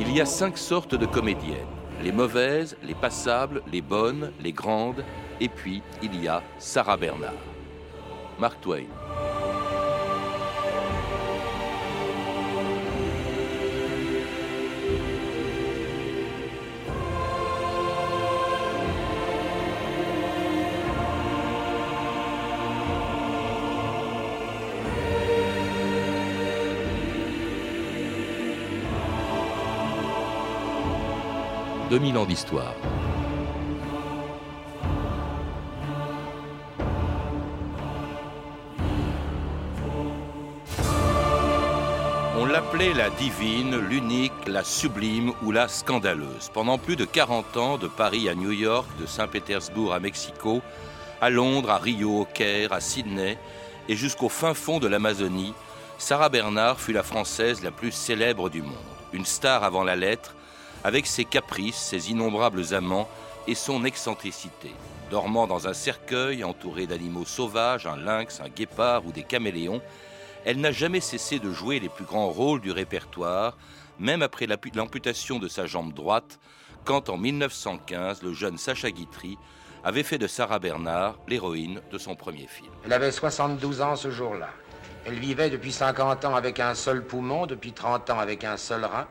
Il y a cinq sortes de comédiennes. Les mauvaises, les passables, les bonnes, les grandes, et puis il y a Sarah Bernard. Mark Twain. 2000 ans d'histoire. On l'appelait la divine, l'unique, la sublime ou la scandaleuse. Pendant plus de 40 ans, de Paris à New York, de Saint-Pétersbourg à Mexico, à Londres, à Rio, au Caire, à Sydney et jusqu'au fin fond de l'Amazonie, Sarah Bernard fut la française la plus célèbre du monde. Une star avant la lettre, avec ses caprices, ses innombrables amants et son excentricité. Dormant dans un cercueil entouré d'animaux sauvages, un lynx, un guépard ou des caméléons, elle n'a jamais cessé de jouer les plus grands rôles du répertoire, même après l'amputation de sa jambe droite, quand en 1915, le jeune Sacha Guitry avait fait de Sarah Bernard l'héroïne de son premier film. Elle avait 72 ans ce jour-là. Elle vivait depuis 50 ans avec un seul poumon, depuis 30 ans avec un seul rein,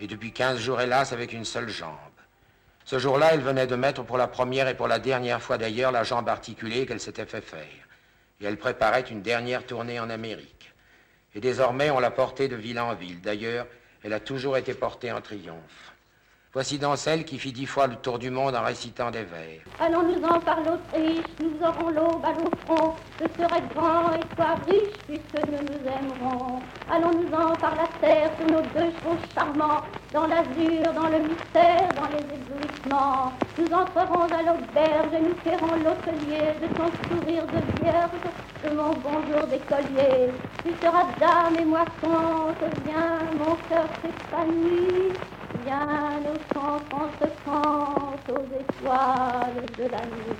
et depuis 15 jours, hélas, avec une seule jambe. Ce jour-là, elle venait de mettre pour la première et pour la dernière fois d'ailleurs la jambe articulée qu'elle s'était fait faire. Et elle préparait une dernière tournée en Amérique. Et désormais, on l'a portée de ville en ville. D'ailleurs, elle a toujours été portée en triomphe. Voici dans celle qui fit dix fois le tour du monde en récitant des vers. Allons-nous-en par l'Autriche, nous aurons l'aube à nos fronts. Je serai grand et toi riche, puisque nous nous aimerons. Allons-nous-en par la terre, sur nos deux chevaux charmants, dans l'azur, dans le mystère, dans les éblouissements. Nous entrerons à l'auberge et nous ferons l'hôtelier de ton sourire de vierge, de mon bonjour d'écolier. Tu seras dame et moi comte, viens, mon cœur s'épanouit. Viens, nos chantons se aux étoiles de la nuit.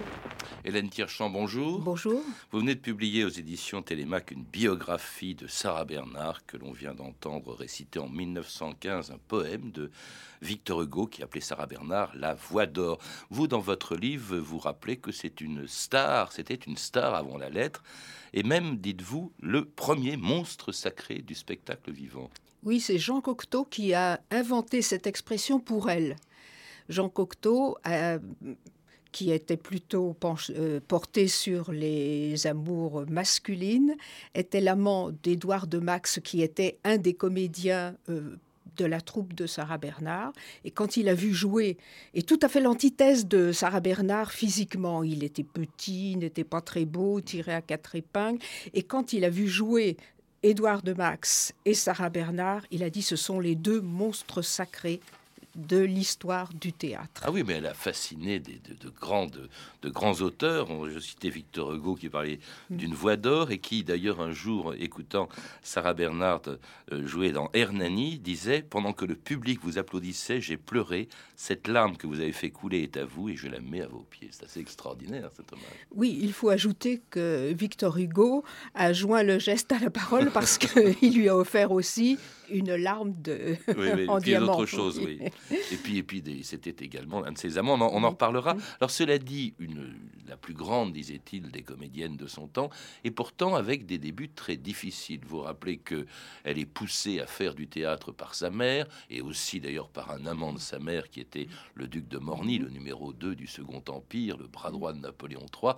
Hélène Tirchamp, bonjour. Bonjour. Vous venez de publier aux éditions Télémac une biographie de Sarah Bernard que l'on vient d'entendre réciter en 1915 un poème de Victor Hugo qui appelait Sarah Bernard la voix d'or. Vous, dans votre livre, vous rappelez que c'est une star, c'était une star avant la lettre, et même, dites-vous, le premier monstre sacré du spectacle vivant. Oui, c'est Jean Cocteau qui a inventé cette expression pour elle. Jean Cocteau, euh, qui était plutôt euh, porté sur les amours masculines, était l'amant d'Édouard de Max, qui était un des comédiens euh, de la troupe de Sarah Bernard. Et quand il a vu jouer, et tout à fait l'antithèse de Sarah Bernard physiquement, il était petit, n'était pas très beau, tiré à quatre épingles. Et quand il a vu jouer Édouard de Max et Sarah Bernard, il a dit ce sont les deux monstres sacrés de l'histoire du théâtre. Ah oui, mais elle a fasciné de, grands, de, grands auteurs. Je citais Victor Hugo qui parlait mm. d'une voix d'or et qui, d'ailleurs, un jour, écoutant Sarah Bernard euh, jouer dans Hernani, disait Pendant que le public vous applaudissait, j'ai pleuré. Cette larme que vous avez fait couler est à vous et je la mets à vos pieds. C'est assez extraordinaire, cet hommage. Oui, il faut ajouter que Victor Hugo a joint le geste à la parole parce qu'il lui a offert aussi une larme de oui, en diamant. autre chose, oui. Et puis, et puis c'était également un de ses amants. On en, reparlera. Alors, cela dit, une, la plus grande, disait-il, des comédiennes de son temps, et pourtant avec des débuts très difficiles. Vous vous rappelez que elle est poussée à faire du théâtre par sa mère, et aussi d'ailleurs par un amant de sa mère qui était le duc de Morny, le numéro 2 du Second Empire, le bras droit de Napoléon III.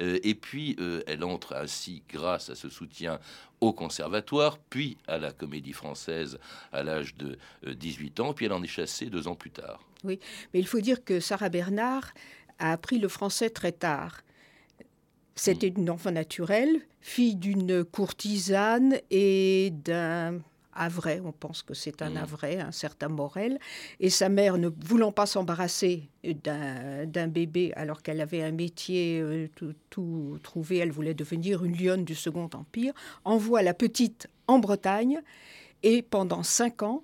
Euh, et puis, euh, elle entre ainsi, grâce à ce soutien au conservatoire, puis à la comédie française à l'âge de 18 euh, ans, puis elle en est chassée deux ans plus tard. Oui, mais il faut dire que Sarah Bernard a appris le français très tard. C'était hmm. une enfant naturelle, fille d'une courtisane et d'un Avray, on pense que c'est un Avray, un certain Morel, et sa mère, ne voulant pas s'embarrasser d'un bébé alors qu'elle avait un métier euh, tout, trouvé, elle voulait devenir une lionne du Second Empire, envoie la petite en Bretagne, et pendant cinq ans,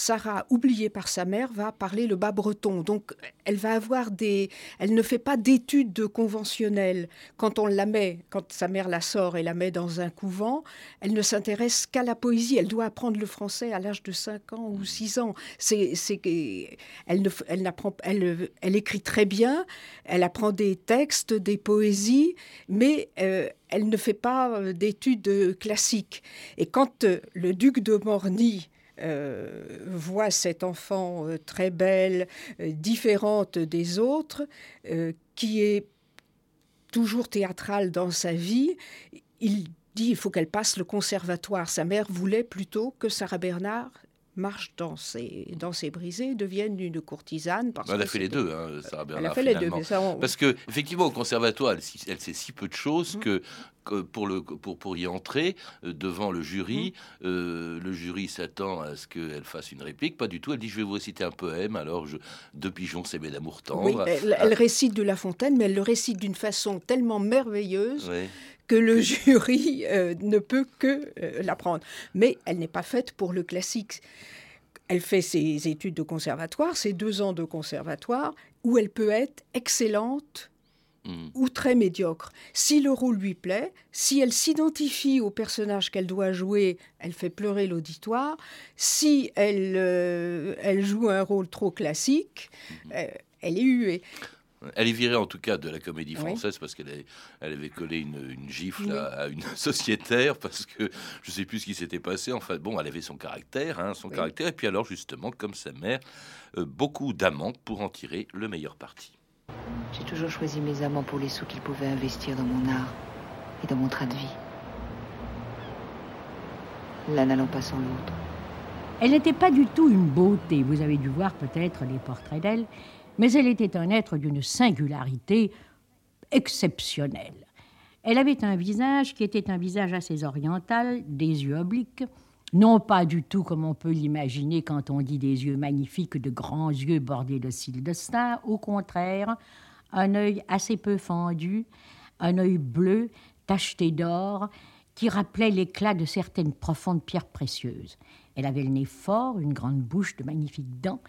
Sarah, oubliée par sa mère, va parler le bas breton. Donc, elle va avoir des. Elle ne fait pas d'études conventionnelles. Quand on la met, quand sa mère la sort et la met dans un couvent, elle ne s'intéresse qu'à la poésie. Elle doit apprendre le français à l'âge de 5 ans ou 6 ans. C'est, elle, ne, elle, n'apprend, elle, elle écrit très bien, elle apprend des textes, des poésies, mais euh, elle ne fait pas euh, d'études classiques. Et quand euh, le duc de Morny voit cette enfant très belle, différente des autres, qui est toujours théâtrale dans sa vie, il dit il faut qu'elle passe le conservatoire. Sa mère voulait plutôt que Sarah Bernard marche dans ses, dans ses brisées, devienne une courtisane. Parce elle a fait les deux, hein, Sarah Bernard. Elle a fait les deux. Parce que effectivement, au conservatoire, elle, sait si peu de choses mm. que, pour, le, pour, pour y entrer euh, devant le jury, mm. euh, le jury s'attend à ce qu'elle fasse une réplique. Pas du tout. Elle dit Je vais vous réciter un poème. Alors, je, Deux pigeons s'aimaient d'amour tendre. elle, elle, récite de La Fontaine, mais elle le récite d'une façon tellement merveilleuse que le jury euh, ne peut que euh, l'apprendre. Mais elle n'est pas faite pour le classique. Elle fait ses études de conservatoire, ses deux ans de conservatoire, où elle peut être excellente hmm. ou très médiocre. Si le rôle lui plaît, si elle s'identifie au personnage qu'elle doit jouer, elle fait pleurer l'auditoire. Si elle, euh, elle joue un rôle trop classique, hmm. elle est huée. Elle est virée en tout cas de la comédie française parce qu'elle elle avait collé une, gifle à, une sociétaire parce que je sais plus ce qui s'était passé. Enfin bon, elle avait son caractère, hein, son caractère. Et puis alors justement, comme sa mère, euh, beaucoup d'amants pour en tirer le meilleur parti. J'ai toujours choisi mes amants pour les sous qu'ils pouvaient investir dans mon art et dans mon train de vie. L'un n'allant pas sans l'autre. Elle n'était pas du tout une beauté. Vous avez dû voir peut-être les portraits d'elle mais elle était un être d'une singularité exceptionnelle. Elle avait un visage qui était un visage assez oriental, des yeux obliques, non pas du tout comme on peut l'imaginer quand on dit des yeux magnifiques, de grands yeux bordés de cils de star, au contraire, un œil assez peu fendu, un œil bleu, tacheté d'or, qui rappelait l'éclat de certaines profondes pierres précieuses. Elle avait le nez fort, une grande bouche de magnifiques dents,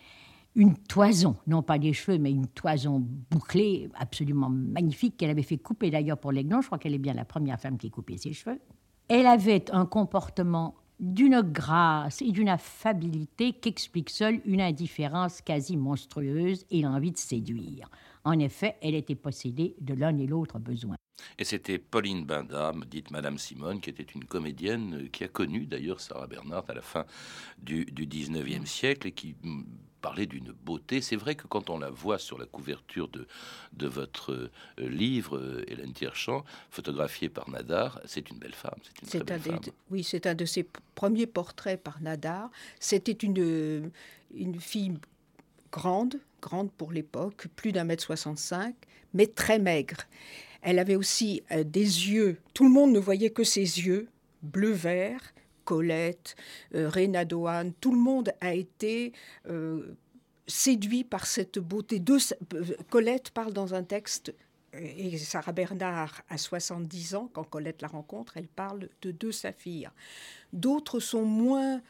une toison, non pas des cheveux, mais une toison bouclée, absolument magnifique, qu'elle avait fait couper d'ailleurs pour l'Aiglon. Je crois qu'elle est bien la première femme qui coupait ses cheveux. Elle avait un comportement d'une grâce et d'une affabilité qu'explique seule une indifférence quasi monstrueuse et l'envie de séduire. En effet, elle était possédée de l'un et l'autre besoin. Et c'était Pauline Bindam, dite Madame Simone, qui était une comédienne qui a connu d'ailleurs Sarah Bernhardt à la fin du, du 19e siècle et qui parlait d'une beauté. C'est vrai que quand on la voit sur la couverture de, de votre euh, livre, euh, Hélène Tierchamp, photographiée par Nadar, c'est une belle femme. C'est une très belle femme. oui, c'est un de ses premiers portraits par Nadar. C'était une, une fille grande, grande pour l'époque, plus d'un mètre 65, mais très maigre. Elle avait aussi euh, des yeux, tout le monde ne voyait que ses yeux, bleu-vert, Colette, euh, Renadoane, tout le monde a été euh, séduit par cette beauté. De, Colette parle dans un texte, et Sarah Bernard a 70 ans, quand Colette la rencontre, elle parle de deux saphirs. D'autres sont moins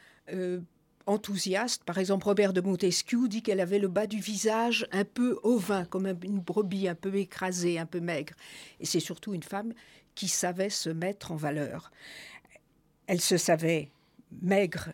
enthousiaste. Par exemple, Robert de Montesquieu dit qu'elle avait le bas du visage un peu ovin, comme une brebis un peu écrasée, un peu maigre. Et c'est surtout une femme qui savait se mettre en valeur. Elle se savait maigre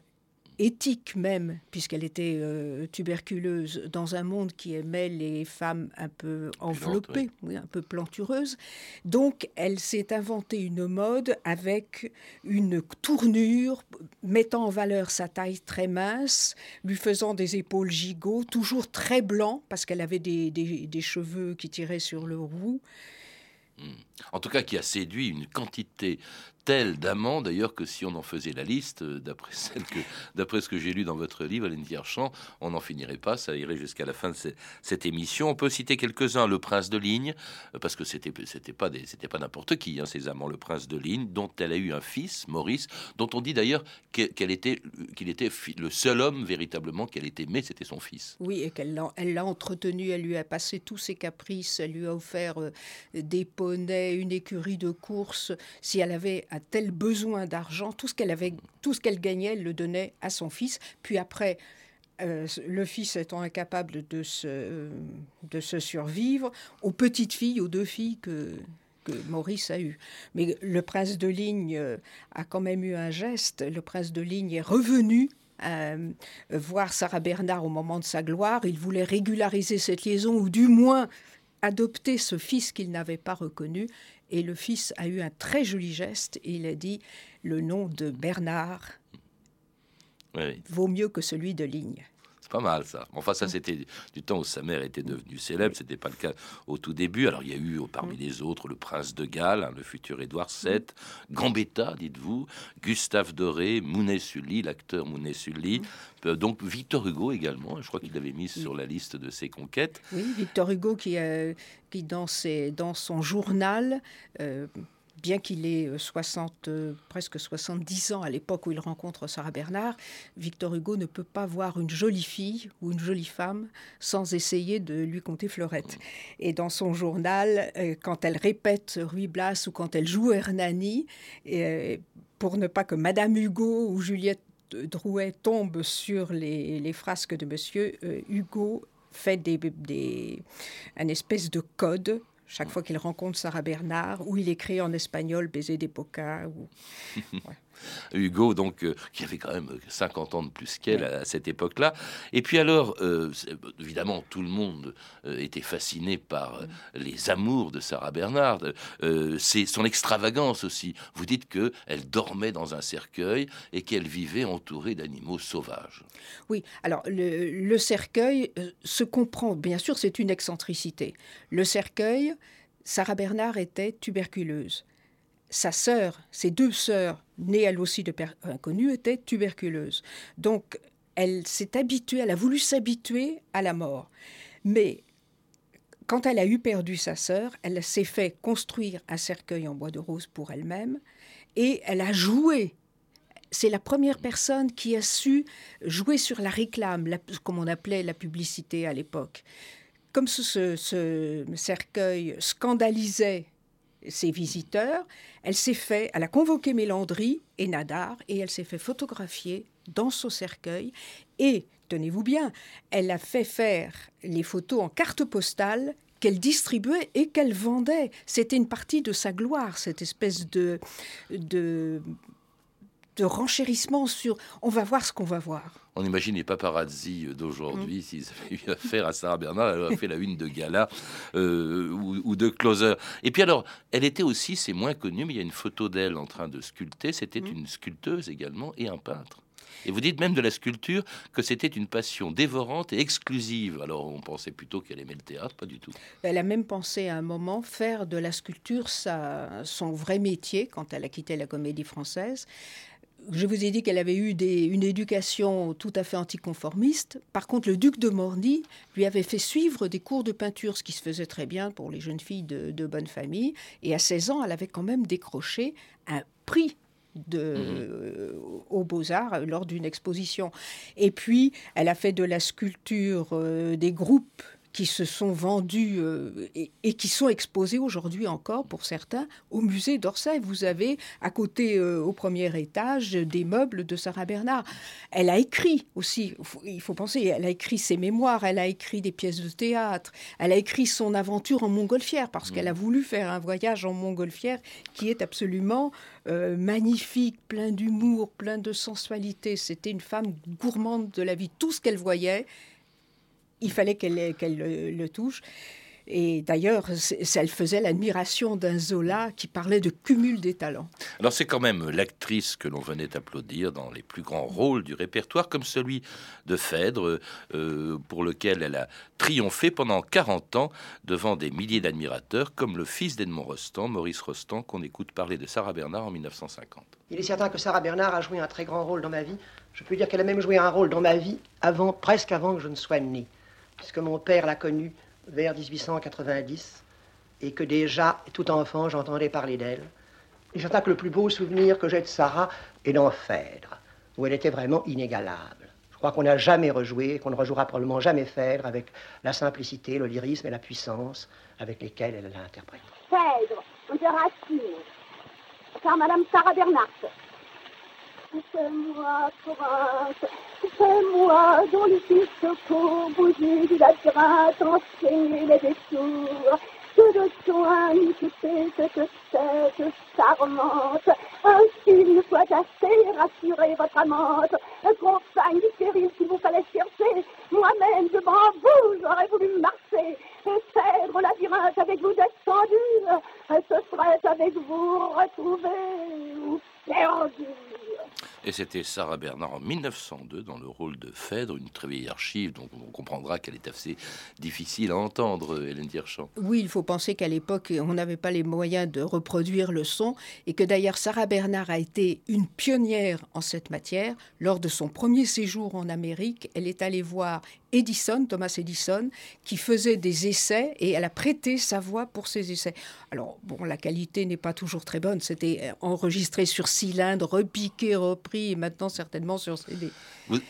éthique même, puisqu'elle était euh, tuberculeuse, dans un monde qui aimait les femmes un peu enveloppées, oui. un peu plantureuses. Donc, elle s'est inventée une mode avec une tournure mettant en valeur sa taille très mince, lui faisant des épaules gigots, toujours très blancs, parce qu'elle avait des, des, cheveux qui tiraient sur le roux. Hmm. En tout cas, qui a séduit une quantité tel d'amants d'ailleurs que si on en faisait la liste, euh, d'après ce que j'ai lu dans votre livre, Hélène Vierchamp, on n'en finirait pas, ça irait jusqu'à la fin de cette, émission. On peut citer quelques-uns, le prince de Ligne, euh, parce que c'était c'était pas n'importe qui, hein, ces amants, le prince de Ligne, dont elle a eu un fils, Maurice, dont on dit d'ailleurs qu'elle était, qu'il était le seul homme véritablement qu'elle ait aimé, c'était son fils. Oui, et qu'elle l'a, l'a entretenu, elle lui a passé tous ses caprices, elle lui a offert euh, des poneys, une écurie de course. Si elle avait tel besoin d'argent, tout ce qu'elle avait, tout ce qu'elle gagnait, elle le donnait à son fils. Puis après, le fils étant incapable de se, de se survivre, aux petites filles, aux deux filles que, que Maurice a eues. Mais le prince de Ligne a quand même eu un geste. Le prince de Ligne est revenu voir Sarah Bernard au moment de sa gloire. Il voulait régulariser cette liaison, ou du moins adopter ce fils qu'il n'avait pas reconnu. Et le fils a eu un très joli geste. il a dit le nom de Bernard vaut mieux que celui de Ligne. C'est pas mal ça. Enfin, ça, mm. c'était du temps où sa mère était devenue célèbre. C'était pas le cas au tout début. Alors, il y a eu parmi mm. les autres le prince de Galles, hein, le futur Édouard VII, Gambetta, dites-vous, Gustave Doré, Mounet-Sully, l'acteur Mounet-Sully, mm. euh, donc Victor Hugo également. Je crois qu'il l'avait mis sur la liste de ses conquêtes. Oui, Victor Hugo qui, euh, qui dans, ses, dans son journal. Euh, bien qu'il ait 60, euh, euh, presque 70 ans à l'époque où il rencontre Sarah Bernard, Victor Hugo ne peut pas voir une jolie fille ou une jolie femme sans essayer de lui compter fleurette. Et dans son journal, euh, quand elle répète Ruy Blas ou quand elle joue Hernani, pour ne pas que Madame Hugo ou Juliette Drouet tombent sur les, frasques de Monsieur, Hugo fait des, des, un espèce de code chaque fois qu'il rencontre Sarah Bernard, ou il écrit en espagnol Baiser des Pocas. Ou... Hugo, donc, euh, qui avait quand même 50 ans de plus qu'elle à, cette époque-là. Et puis alors, euh, évidemment, tout le monde euh, était fasciné par les amours de Sarah Bernard. c'est son extravagance aussi. Vous dites que elle dormait dans un cercueil et qu'elle vivait entourée d'animaux sauvages. Oui, alors le, le cercueil se comprend, bien sûr, c'est une excentricité. Le cercueil, Sarah Bernard était tuberculeuse sa sœur, ses deux sœurs, nées elles aussi de père inconnu, étaient tuberculeuses. Donc, elle s'est habituée, elle a voulu s'habituer à la mort. Mais quand elle a eu perdu sa sœur, elle s'est fait construire un cercueil en bois de rose pour elle-même et elle a joué. C'est la première personne qui a su jouer sur la réclame, comme on appelait la publicité à l'époque. Comme ce cercueil scandalisait ses visiteurs, elle s'est fait, elle a convoqué Mélandry et Nadar et elle s'est fait photographier dans son cercueil et tenez-vous bien, elle a fait faire les photos en carte postale qu'elle distribuait et qu'elle vendait. C'était une partie de sa gloire, cette espèce de, de de renchérissement sur on va voir ce qu'on va voir. On imagine les paparazzi d'aujourd'hui, mm. s'ils avaient eu affaire à Sarah Bernard, elle aurait fait la une de gala euh, ou, de closer. Et puis alors, elle était aussi, c'est moins connu, mais il y a une photo d'elle en train de sculpter. C'était mm. une sculpteuse également et un peintre. Et vous dites même de la sculpture que c'était une passion dévorante et exclusive. Alors on pensait plutôt qu'elle aimait le théâtre, pas du tout. Elle a même pensé à un moment faire de la sculpture sa, son vrai métier quand elle a quitté la comédie française je vous ai dit qu'elle avait eu une éducation tout à fait anticonformiste. Par contre, le duc de Morny lui avait fait suivre des cours de peinture, ce qui se faisait très bien pour les jeunes filles de, bonne famille. Et à 16 ans, elle avait quand même décroché un prix de, mmh. aux beaux-arts lors d'une exposition. Et puis, elle a fait de la sculpture euh, des groupes qui se sont vendus euh, et, qui sont exposés aujourd'hui encore pour certains au musée d'Orsay. Vous avez à côté, euh, au premier étage, des meubles de Sarah Bernard. Elle a écrit aussi, il faut penser, elle a écrit ses mémoires, elle a écrit des pièces de théâtre, elle a écrit son aventure en montgolfière parce qu'elle a mmh. voulu faire un voyage en montgolfière qui est absolument euh, magnifique, plein d'humour, plein de sensualité. C'était une femme gourmande de la vie. Tout ce qu'elle voyait, il fallait qu'elle le, touche. Et d'ailleurs, elle faisait l'admiration d'un Zola qui parlait de cumul des talents. Alors c'est quand même l'actrice que l'on venait applaudir dans les plus grands rôles du répertoire, comme celui de Phèdre, euh, pour lequel elle a triomphé pendant 40 ans devant des milliers d'admirateurs, comme le fils d'Edmond Rostand, Maurice Rostand, qu'on écoute parler de Sarah Bernard en 1950. Il est certain que Sarah Bernard a joué un très grand rôle dans ma vie. Je peux dire qu'elle a même joué un rôle dans ma vie avant, presque avant que je ne sois né puisque mon père l'a connue vers 1890 et que déjà, tout enfant, j'entendais parler d'elle. Et j'entends que le plus beau souvenir que j'ai de Sarah est dans Phèdre, où elle était vraiment inégalable. Je crois qu'on n'a jamais rejoué, qu'on ne rejouera probablement jamais Phèdre avec la simplicité, le lyrisme et la puissance avec lesquelles elle l'a interprété. Phèdre, de Racine, car Madame Sarah Bernhardt, C'est moi, Provence, c'est moi dont le pour bouger du labyrinthe, enchaîner les détours. Que de soin nous quitter cette tête charmante, ainsi soit assez, rassurer votre amante, compagne du péril qu'il vous fallait chercher, moi-même devant vous, j'aurais voulu marcher, et faire au labyrinthe avec vous descendu, ce serait avec vous retrouvé ou perdu. Et c'était Sarah Bernard en 1902 dans le rôle de Phèdre, une très vieille archive, donc on comprendra qu'elle est assez difficile à entendre, Hélène Dierchamp. Oui, il faut penser qu'à l'époque, on n'avait pas les moyens de reproduire le son, et que d'ailleurs Sarah Bernard a été une pionnière en cette matière. Lors de son premier séjour en Amérique, elle est allée voir Edison, Thomas Edison, qui faisait des essais et elle a prêté sa voix pour ces essais. Alors, bon, la qualité n'est pas toujours très bonne. C'était enregistré sur cylindre, repiqué, repris et maintenant certainement sur CD.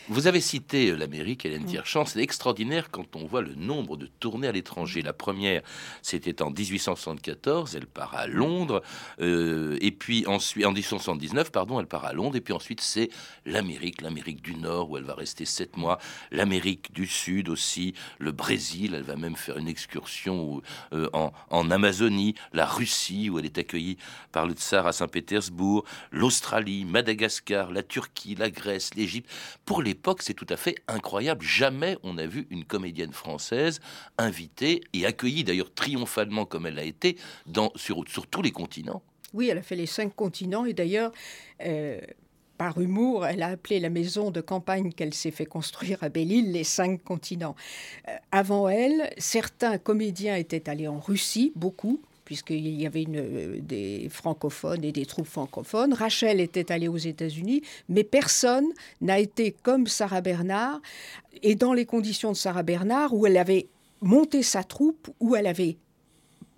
Vous, avez cité euh, l'Amérique, Hélène Dierchamp. C'est extraordinaire quand on voit le nombre de tournées à l'étranger. La première, c'était en 1874. Elle part à Londres. Euh, et puis ensuite, en 1879, pardon, elle part à Londres. Et puis ensuite, c'est l'Amérique, l'Amérique du Nord, où elle va rester sept mois. L'Amérique du Sud aussi, le Brésil. Elle va même faire une excursion euh, en, en, Amazonie. La Russie, où elle est accueillie par le tsar à Saint-Pétersbourg. L'Australie, Madagascar, la Turquie, la Grèce, l'Égypte pour l'époque, c'est tout à fait incroyable. Jamais on a vu une comédienne française invitée et accueillie d'ailleurs triomphalement comme elle l'a été dans, sur, tous les continents. Oui, elle a fait les cinq continents et d'ailleurs, euh, par humour, elle a appelé la maison de campagne qu'elle s'est fait construire à Belle-Île les cinq continents. Euh, avant elle, certains comédiens étaient allés en Russie, beaucoup, puisqu'il y avait une, des francophones et des troupes francophones. Rachel était allée aux États-Unis, mais personne n'a été comme Sarah Bernard, et dans les conditions de Sarah Bernard, où elle avait monté sa troupe, où elle avait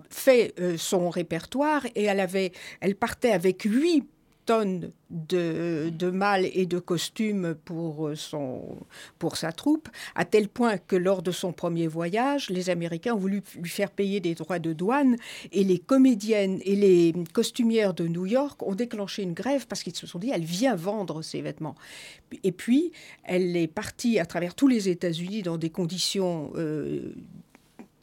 fait euh, son répertoire, et elle, avait, elle partait avec huit de, de et de costumes pour, euh, son, pour sa troupe, à tel point que lors de son premier voyage, les Américains ont voulu lui faire payer des droits de douane et les comédiennes et les costumières de New York ont déclenché une grève parce qu'ils se sont dit elle vient vendre ses vêtements. Et puis, elle est partie à travers tous les États-Unis dans des conditions euh,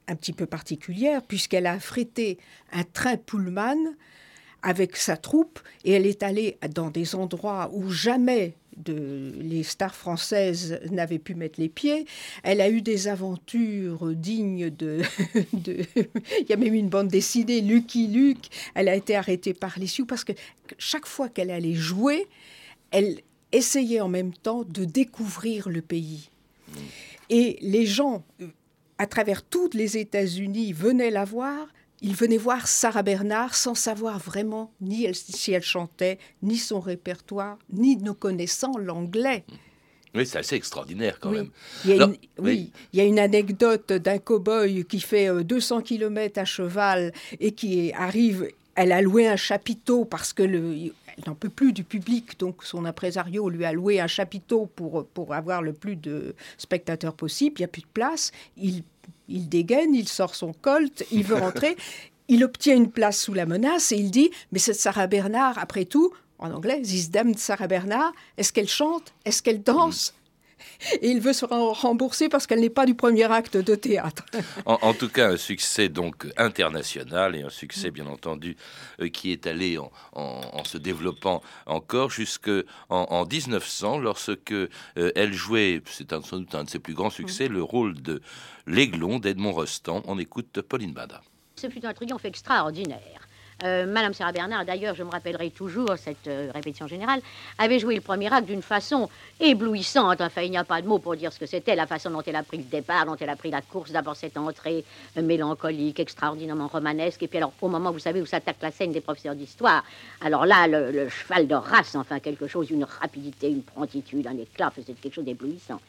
un petit peu particulières, puisqu'elle a affrété un train Pullman avec sa troupe et elle est allée dans des endroits où jamais de, les stars françaises n'avaient pu mettre les pieds. Elle a eu des aventures dignes de... Il y a même une bande dessinée, Lucky Luke. Elle a été arrêtée par les Sioux parce que chaque fois qu'elle allait jouer, elle essayait en même temps de découvrir le pays. Et les gens, à travers tous les États-Unis, venaient la voir il venait voir Sarah Bernard sans savoir vraiment ni si elle chantait, ni son répertoire, ni ne connaissant l'anglais. Oui, c'est assez extraordinaire quand même. Il y a une, oui, il y a une anecdote d'un cow-boy qui fait 200 euh, km à cheval et qui arrive. Elle a loué un chapiteau parce que le, elle n'en peut plus du public, donc son impresario lui a loué un chapiteau pour, pour avoir le plus de spectateurs possible. Il n'y a plus de place. Il il dégaine, il sort son colt, il veut rentrer. il obtient une place sous la menace et il dit Mais cette Sarah Bernard, après tout, en anglais, This damned Sarah Bernard, est-ce qu'elle chante? Est-ce qu'elle danse? et il veut se rembourser parce qu'elle n'est pas du premier acte de théâtre. En, tout cas, un succès donc international et un succès bien entendu euh, qui est allé en, se développant encore jusque en, 1900 lorsque euh, elle jouait, c'est sans doute un de ses plus grands succès, le rôle de l'Aiglon d'Edmond Rostand. On écoute Pauline Bada. Ce fut un triomphe extraordinaire. Euh, Madame Sarah Bernard, d'ailleurs, je me rappellerai toujours cette euh, répétition générale, avait joué le premier acte d'une façon éblouissante. Enfin, il n'y a pas de mots pour dire ce que c'était, la façon dont elle a pris le départ, dont elle a pris la course. D'abord, cette entrée euh, mélancolique, extraordinairement romanesque. Et puis, alors, au moment, vous savez, où s'attaque la scène des professeurs d'histoire, alors là, le, cheval de race, enfin, quelque chose, une rapidité, une promptitude, un éclat, c'était quelque chose d'éblouissant.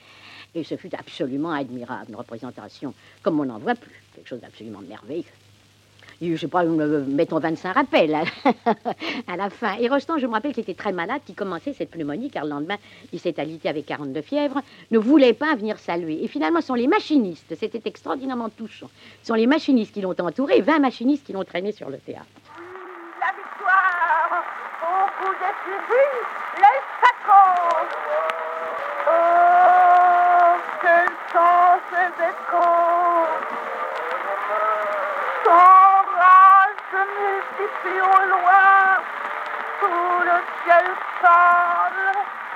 Et ce fut absolument admirable, une représentation comme on n'en voit plus, quelque chose d'absolument merveilleux je sais pas, mettons 25 rappels à, la fin. Et Rostand, je me rappelle qu'il était très malade, qu'il commençait cette pneumonie, car le lendemain, il s'est alité avec 42 fièvres, ne voulait pas venir saluer. Et finalement, ce sont les machinistes, c'était extraordinairement touchant, ce sont les machinistes qui l'ont entouré, 20 machinistes qui l'ont traîné sur le théâtre. La victoire hjelp,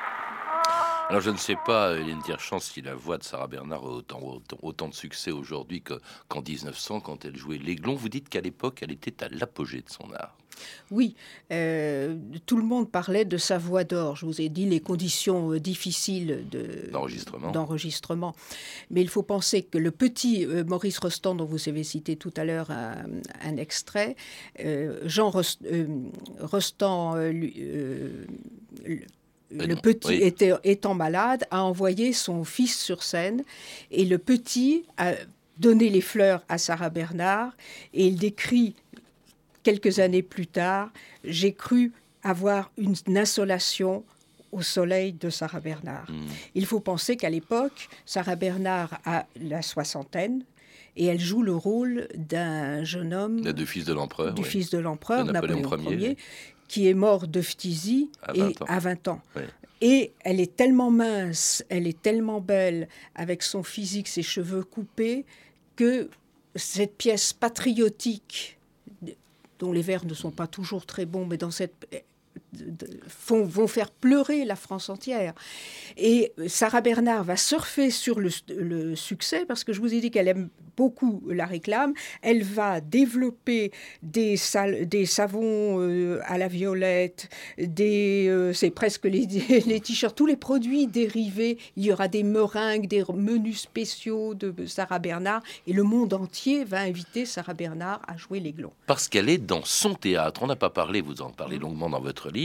Alors je ne sais pas, Hélène Tierchamp, si la voix de Sarah Bernard a autant, autant, autant de succès aujourd'hui qu'en 1900 quand elle jouait l'aiglon. Vous dites qu'à l'époque, elle était à l'apogée de son art. Oui, euh, tout le monde parlait de sa voix d'or. Je vous ai dit les conditions euh, difficiles d'enregistrement. Mais il faut penser que le petit euh, Maurice Rostand, dont vous avez cité tout à l'heure un, extrait, Jean Rostand, le petit était, étant malade, a envoyé son fils sur scène et le petit a donné les fleurs à Sarah Bernard et il décrit quelques années plus tard, j'ai cru avoir une insolation au soleil de Sarah Bernard. Hmm. Il faut penser qu'à l'époque, Sarah Bernard a la soixantaine, et elle joue le rôle d'un jeune homme. Du fils de l'empereur. Du fils de l'empereur, Napoléon, Ier, qui est mort de phtisie à 20 ans. À 20 ans. Et elle est tellement mince, elle est tellement belle, avec son physique, ses cheveux coupés, que cette pièce patriotique, dont les vers ne sont pas toujours très bons, mais dans cette vont faire pleurer la France entière. Et Sarah Bernard va surfer sur le, succès parce que je vous ai dit qu'elle aime beaucoup la réclame. Elle va développer des, des savons euh, à la violette, euh, c'est presque les, les t-shirts, tous les produits dérivés. Il y aura des meringues, des menus spéciaux de Sarah Bernard et le monde entier va inviter Sarah Bernard à jouer l'aiglon. Parce qu'elle est dans son théâtre. On n'a pas parlé, vous en parlez longuement dans votre livre,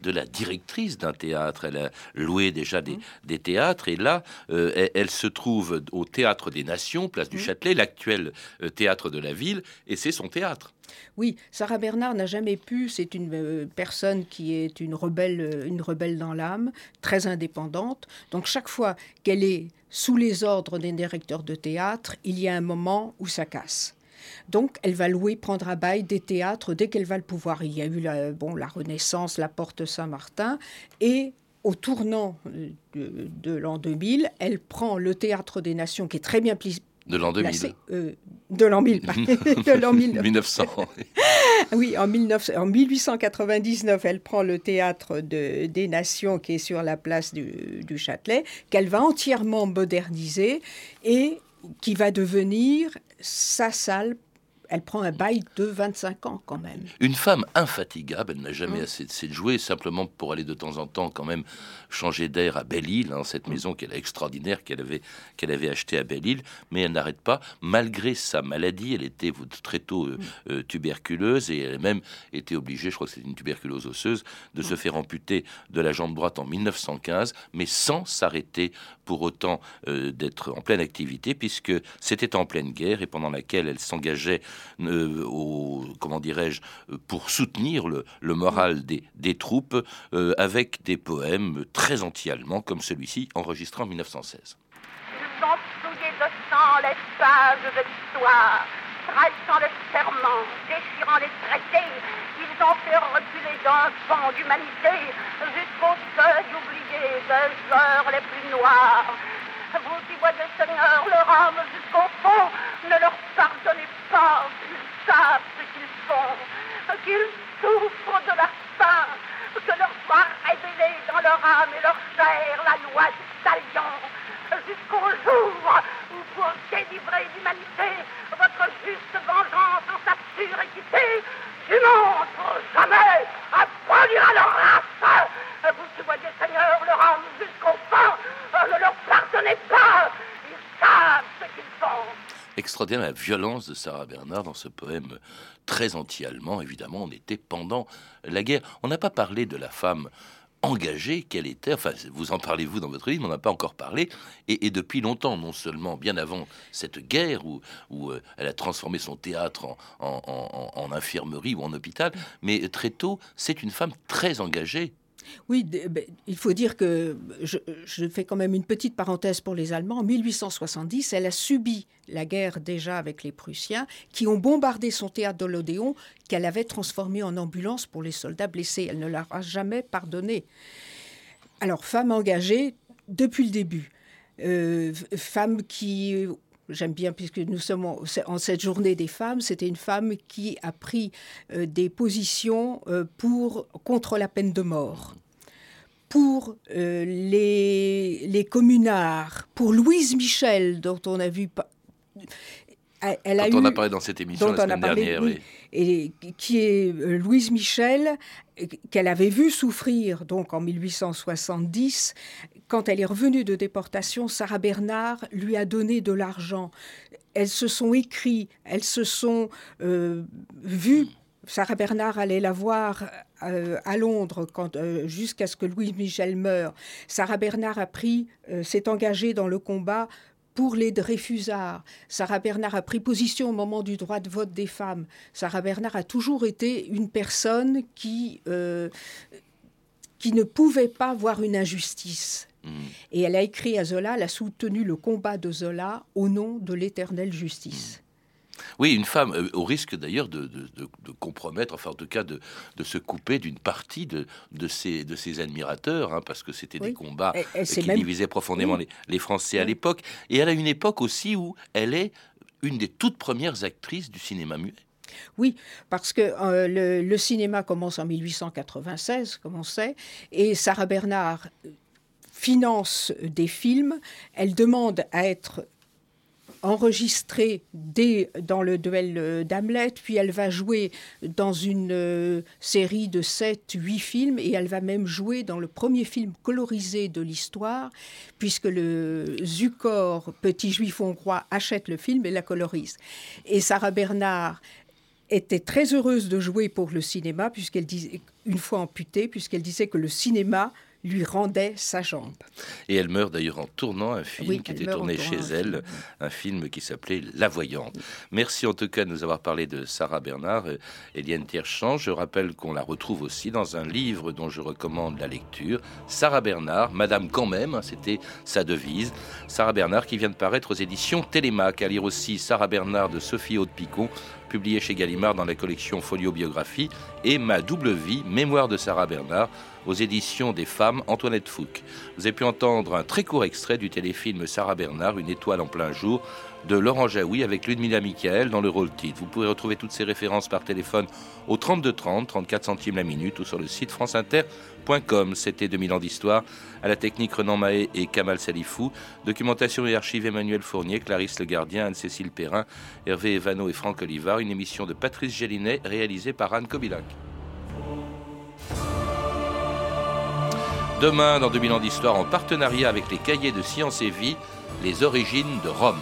de la directrice d'un théâtre. Elle a loué déjà des, mmh. théâtres et là, euh, elle, se trouve au Théâtre des Nations, place du mmh. Châtelet, l'actuel euh, théâtre de la ville, et c'est son théâtre. Oui, Sarah Bernard n'a jamais pu, c'est une euh, personne qui est une rebelle, une rebelle dans l'âme, très indépendante. Donc chaque fois qu'elle est sous les ordres des directeurs de théâtre, il y a un moment où ça casse. Donc, elle va louer, prendre à bail des théâtres dès qu'elle va le pouvoir. Il y a eu la, bon, la Renaissance, la Porte Saint-Martin, et au tournant de, l'an 2000, elle prend le Théâtre des Nations, qui est très bien de l'an 2000. Euh, de l'an 1000, de l'an 1900. oui, en, 19, en 1899, elle prend le théâtre de, des Nations qui est sur la place du, du Châtelet, qu'elle va entièrement moderniser et qui va devenir sa salle. Elle prend un bail de 25 ans quand même. Une femme infatigable, elle n'a jamais assez de jouer, simplement pour aller de temps en temps quand même changer d'air à Belle-Île, hein, cette maison qu'elle a extraordinaire qu'elle avait, qu'elle avait achetée à Belle-Île, mais elle n'arrête pas, malgré sa maladie, elle était très tôt euh, euh, tuberculeuse et elle a même été obligée, je crois que c'est une tuberculose osseuse, de se faire amputer de la jambe droite en 1915, mais sans s'arrêter pour autant euh, d'être en pleine activité, puisque c'était en pleine guerre et pendant laquelle elle s'engageait, euh, au, comment dirais-je, pour soutenir le, moral des, troupes euh, avec des poèmes très anti-allemands comme celui-ci, enregistré en 1916. Ils ont souillé de sang les pages de l'histoire, trahissant le serment, déchirant les traités, ont fait reculer d'un pan d'humanité jusqu'au seuil oublié des heures les plus noires. Vous qui voyez, Seigneur, leur âme jusqu'au fond, ne leur pardonnez pas qu'ils savent ce qu'ils font, qu'ils souffrent de la faim, que leur soit révélée dans leur âme et leur chair la loi du talion, jusqu'au jour où pour délivrer l'humanité, votre juste vengeance en sa pure équité, du monde jamais abolira leur race. Vous qui voyez, Seigneur, leur âme jusqu'au fond, ne leur pardonnez pas. Ils savent ce qu'ils font. La violence de Sarah Bernard dans ce poème très anti-allemand. Évidemment, on était pendant la guerre. On n'a pas parlé de la femme engagée qu'elle était. Enfin, vous en parlez vous dans votre livre, on n'a pas encore parlé. Et, depuis longtemps, non seulement bien avant cette guerre où, où euh, elle a transformé son théâtre en, infirmerie ou en hôpital, mais très tôt, c'est une femme très engagée oui, ben, il faut dire que je, fais quand même une petite parenthèse pour les Allemands. En 1870, elle a subi la guerre déjà avec les Prussiens, qui ont bombardé son théâtre de l'Odéon, qu'elle avait transformé en ambulance pour les soldats blessés. Elle ne leur a jamais pardonné. Alors, femme engagée depuis le début. Euh, femme qui j'aime bien puisque nous sommes en, cette journée des femmes, c'était une femme qui a pris euh, des positions euh, pour, contre la peine de mort. Pour euh, les, les communards, pour Louise Michel, dont on a vu elle a on a parlé dans cette émission la semaine dernière. Et qui est euh, Louise Michel, qu'elle avait vu souffrir donc en 1870. Quand elle est revenue de déportation, Sarah Bernard lui a donné de l'argent. Elles se sont écrites, elles se sont euh, vues. Sarah Bernard allait la voir euh, à Londres jusqu'à ce que Louise Michel meure. Sarah Bernard a pris, s'est engagée dans le combat pour les Dreyfusards. Sarah Bernard a pris position au moment du droit de vote des femmes. Sarah Bernard a toujours été une personne qui, euh, qui ne pouvait pas voir une injustice. Mm. Et elle a écrit à Zola, elle a soutenu le combat de Zola au nom de l'éternelle justice. Oui, une femme, euh, au risque d'ailleurs de, compromettre, enfin en tout cas de, se couper d'une partie de, ses, de ses admirateurs, hein, parce que c'était des combats qui divisaient profondément les, Français à l'époque. Et elle a une époque aussi où elle est une des toutes premières actrices du cinéma muet. Oui, parce que euh, le, le, cinéma commence en 1896, comme on sait, et Sarah Bernard finance des films. Elle demande à être enregistrée dès dans le duel euh, d'Hamlet, puis elle va jouer dans une euh, série de 7-8 films, et elle va même jouer dans le premier film colorisé de l'histoire, puisque le Zucor, petit juif hongrois, achète le film et la colorise. Et Sarah Bernard était très heureuse de jouer pour le cinéma, puisqu'elle disait, une fois amputée, puisqu'elle disait que le cinéma lui rendait sa jambe. Et elle meurt d'ailleurs en tournant un film qui était tourné chez elle, un film qui s'appelait La Voyante. Merci en tout cas de nous avoir parlé de Sarah Bernard, euh, Eliane Tierchamp. Je rappelle qu'on la retrouve aussi dans un livre dont je recommande la lecture, Sarah Bernard, Madame quand même, hein, c'était sa devise. Sarah Bernard qui vient de paraître aux éditions Télémac. À lire aussi Sarah Bernard de Sophie Haute-Picon publié chez Gallimard dans la collection Folio Biographie, et Ma double vie, Mémoire de Sarah Bernard, aux éditions des femmes Antoinette Fouque. Vous avez pu entendre un très court extrait du téléfilm Sarah Bernard, Une étoile en plein jour, de Laurent Jaoui avec Ludmila Michael dans le rôle titre. Vous pouvez retrouver toutes ces références par téléphone au 32 30, 34 centimes la minute ou sur le site franceinter.com. C'était 2000 ans d'histoire. À la technique Renan Mahé et Kamal Salifou. Documentation et archives Emmanuel Fournier, Clarisse Le Gardien, Anne-Cécile Perrin, Hervé Evano et Franck Olivard. Une émission de Patrice Gélinet réalisée par Anne Kobilac. Demain, dans 2000 ans d'histoire, en partenariat avec les cahiers de sciences et vie, les origines de Rome.